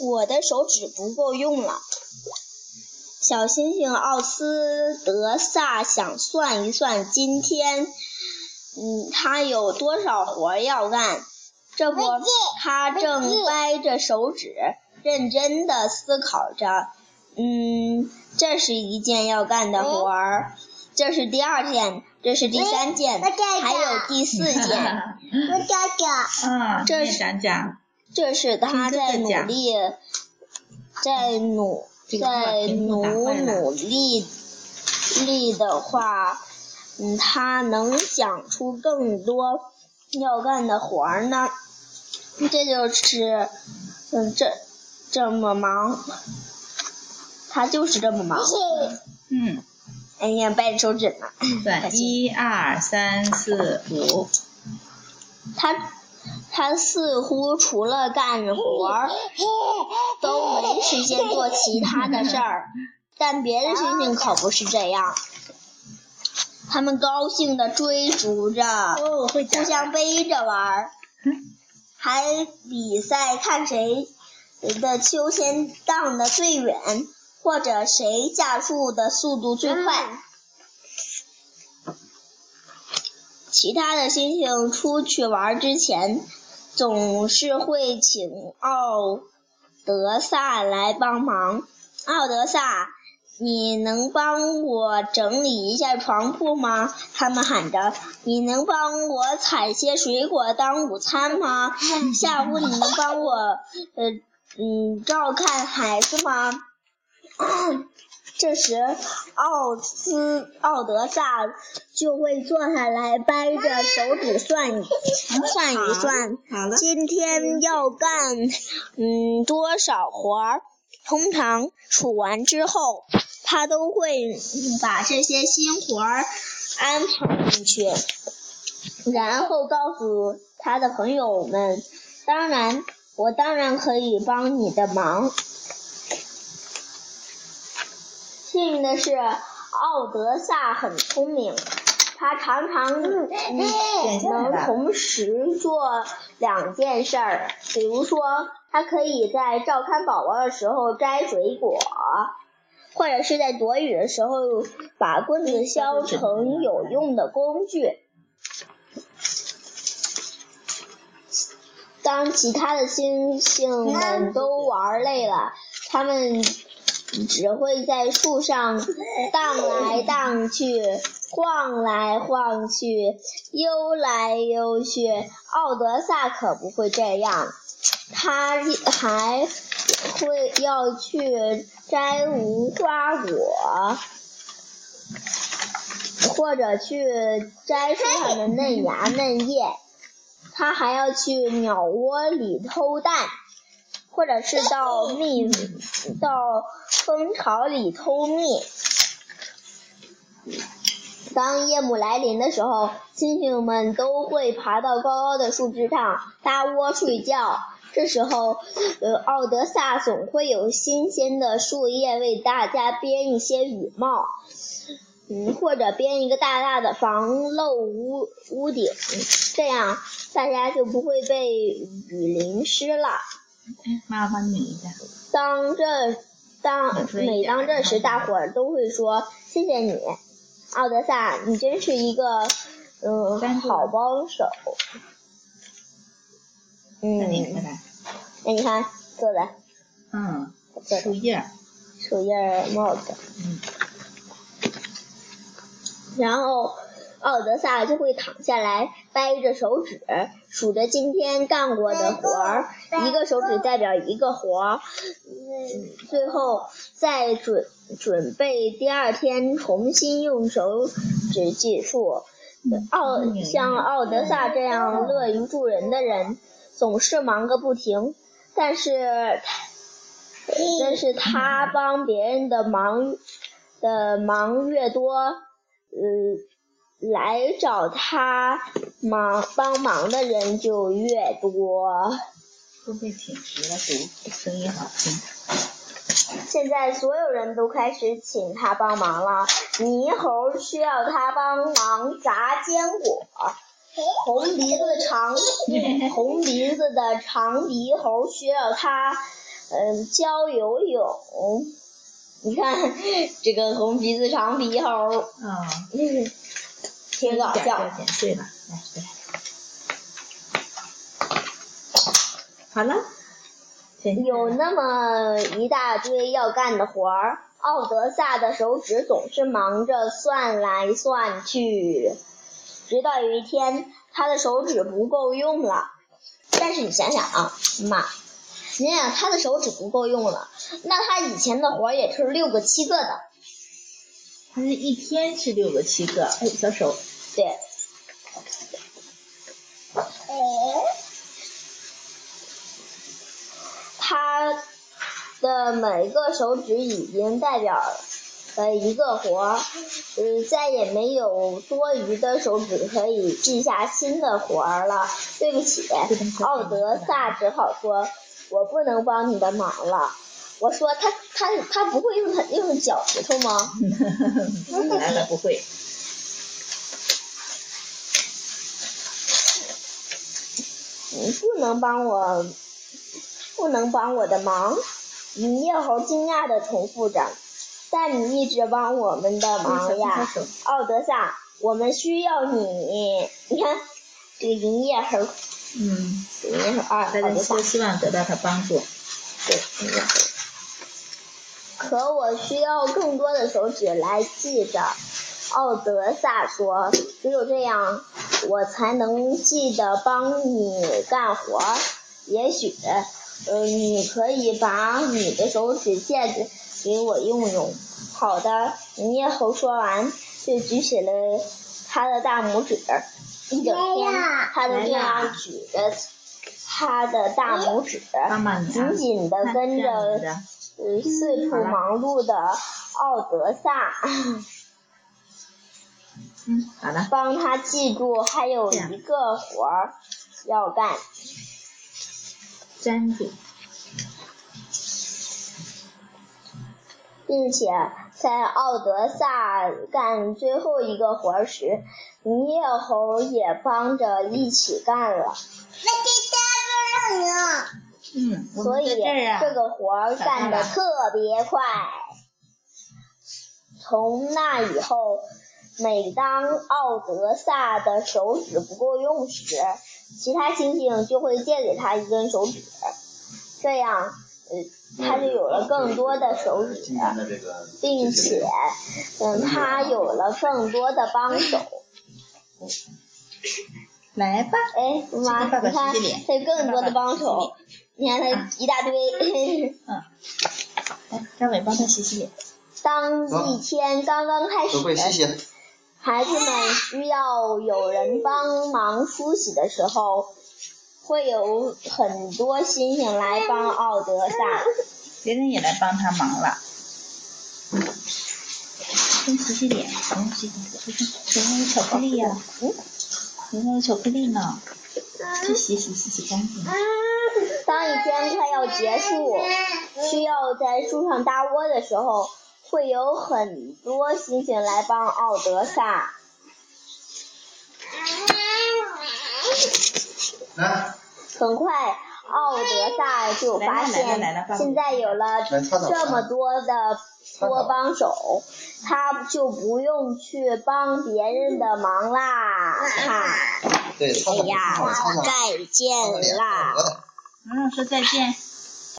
我的手指不够用了。小星星奥斯德萨想算一算今天，嗯，他有多少活要干。这不，他正掰着手指，认真的思考着。嗯，这是一件要干的活儿，这是第二件，这是第三件，还有第四件。我讲讲。嗯，这是讲讲。这是他在努力，在努在努努力力的话，嗯，他能想出更多要干的活儿呢。这就是，嗯，这这么忙，他就是这么忙。嗯，哎呀，掰着手指呢。对，一二三四五。他他似乎除了干活儿，都没时间做其他的事儿。但别的猩猩可不是这样，他们高兴地追逐着，互相背着玩儿，还比赛看谁的秋千荡得最远，或者谁加速的速度最快。其他的猩猩出去玩之前，总是会请奥德萨来帮忙。奥德萨，你能帮我整理一下床铺吗？他们喊着。你能帮我采些水果当午餐吗？下午你能帮我，呃，嗯，照看孩子吗？这时，奥斯奥德萨就会坐下来，掰着手指算算一算，今天要干嗯多少活儿。通常数完之后，他都会把这些新活儿安排进去，然后告诉他的朋友们：“当然，我当然可以帮你的忙。”幸运的是，奥德萨很聪明，他常常嗯能同时做两件事儿。比如说，他可以在照看宝宝的时候摘水果，或者是在躲雨的时候把棍子削成有用的工具。当其他的猩猩们都玩累了，他们。只会在树上荡来荡去，晃来晃去，悠来悠去。奥德萨可不会这样，他还会要去摘无花果，或者去摘树上的嫩芽嫩叶。他还要去鸟窝里偷蛋。或者是到蜜到蜂巢里偷蜜。当夜幕来临的时候，猩猩们都会爬到高高的树枝上搭窝睡觉。这时候，呃，奥德萨总会有新鲜的树叶为大家编一些雨帽，嗯，或者编一个大大的防漏屋屋顶，这样大家就不会被雨淋湿了。妈妈帮你拧一下。当这当每当这时，大伙儿都会说：“谢谢你，奥德萨，你真是一个嗯好帮手。”嗯，那，你看做的，嗯，树叶，树叶帽子，嗯，然后。奥德萨就会躺下来，掰着手指数着今天干过的活儿，一个手指代表一个活儿，嗯，最后再准准备第二天重新用手指计数。奥像奥德萨这样乐于助人的人，总是忙个不停，但是但是他帮别人的忙的忙越多，嗯。来找他忙帮忙的人就越多。都被挺直了，读声音好听。现在所有人都开始请他帮忙了。猕猴需要他帮忙砸坚果，红鼻子长红鼻子的长鼻猴需要他嗯，教游泳。你看这个红鼻子长鼻猴，啊，挺搞笑。剪碎了，来，来。好了。有那么一大堆要干的活儿，奥德萨的手指总是忙着算来算去，直到有一天，他的手指不够用了。但是你想想啊，妈，你想想他的手指不够用了，那他以前的活儿也是六个七个的。他是一天是六个七个，哎，小手。对。他的每一个手指已经代表了一个活儿，呃，再也没有多余的手指可以记下新的活儿了。对不起，奥德萨只好说：“我不能帮你的忙了。”我说：“他他他不会用他用脚趾头吗？” 当然他不会。你不能帮我。不能帮我的忙，银叶猴惊讶的重复着。但你一直帮我们的忙呀，奥德萨，我们需要你。你看，这个银叶猴，嗯，银叶猴二，大家都希望得到他帮助。对，银叶猴。可我需要更多的手指来记着。奥德萨说：“只有这样，我才能记得帮你干活。也许。”呃，你可以把你的手指借给给我用用。好的，银叶猴说完，就举起了他的大拇指。一整天，他都这样举着他的大拇指，紧紧的跟着呃四处忙碌的奥德萨。嗯，好的。帮他记住，还有一个活儿要干。粘住，并且在奥德萨干最后一个活时，银叶猴也帮着一起干了。那这呢？嗯，所以这个活儿干得特别快。从那以后，每当奥德萨的手指不够用时，其他猩猩就会借给他一根手指，这样，呃，他就有了更多的手指，并且，嗯，他有了更多的帮手。来吧，哎，妈，你看，他有更多的帮手，你看他一大堆。嗯，来，张伟帮他洗洗脸。当一天刚刚开始。孩子们需要有人帮忙梳洗的时候，会有很多星星来帮奥德萨。别人也来帮他忙了。先洗洗脸，嗯，洗洗脸。脸上有巧克力呀，嗯，脸上有巧克力呢。去洗洗洗洗干净。当一天快要结束，需要在树上搭窝的时候。会有很多星星来帮奥德萨。很快，奥德萨就发现现在有了这么多的多帮手，他就不用去帮别人的忙啦。哈，哎呀，再见啦！嗯，说再见。